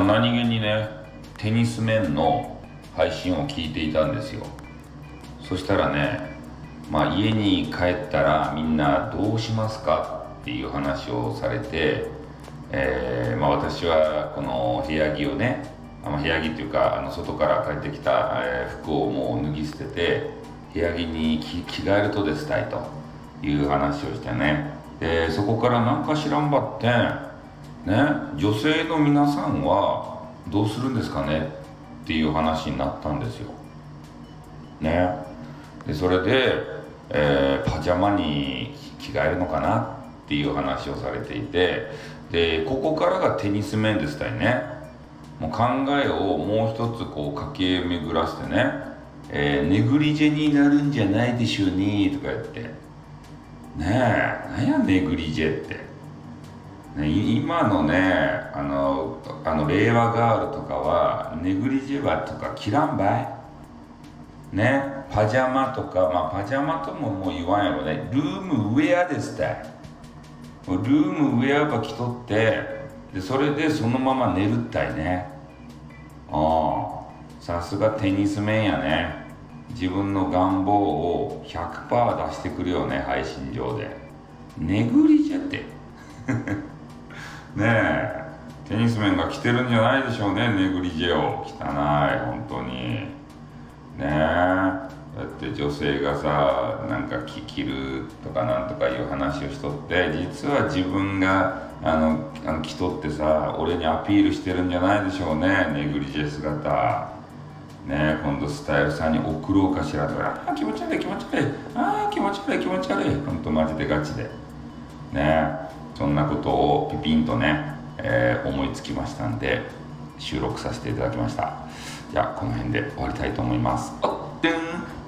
あ、何気にねテニス面の配信を聞いていたんですよ。そしたらねまあ家に帰ったらみんなどうしますかっていう話をされて、えー、まあ、私はこの部屋着をねあの部屋着っていうかあの外から帰ってきた、え、服をもう脱ぎ捨てて部屋着に着替えるとですたいという話をしてね。でそこから何か知らんばってね女性の皆さんはどうするんですかね？っていう話になったんですよ。ね。でそれで、えー、パジャマに着替えるのかな？っていう話をされていて。でここからがテニス面ですたいね。もう考えをもう一つこう駆け巡らせてね、えー、ネグリジェになるんじゃないでしょうねとか言って。ねえ何やネグリジェって。ね、今のねあのあの令和ガールとかはネグリジェはとか着らんばい。ねパジャマとかまあパジャマとももう言わんやろね。ルームウェアですってルームウェアば着とってでそれでそのまま寝るったいね。ああ。さすがテニス面やね。自分の願望を100%出してくるよね配信上で。ネグリジェって。え。テニス面が着てるんじゃないでしょうね。ネグリジェを。汚い。本当に。ねえ。だって女性がさなんか着るとかなんとかいう話をしとって実は自分があのあの着とってさ俺にアピールしてるんじゃないでしょうね。ネグリジェ姿。ね今度スタイルさんに送ろうかしらとか。あ気持ち悪い気持ち悪い。あ気持ち悪い気持ち悪い。ほんとマジでガチで。ねえ。そんなことをピピンとね、えー、思いつきましたんで収録させていただきました。じゃあこの辺で終わりたいと思います。おってん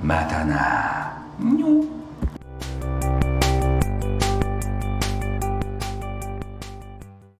またなにょ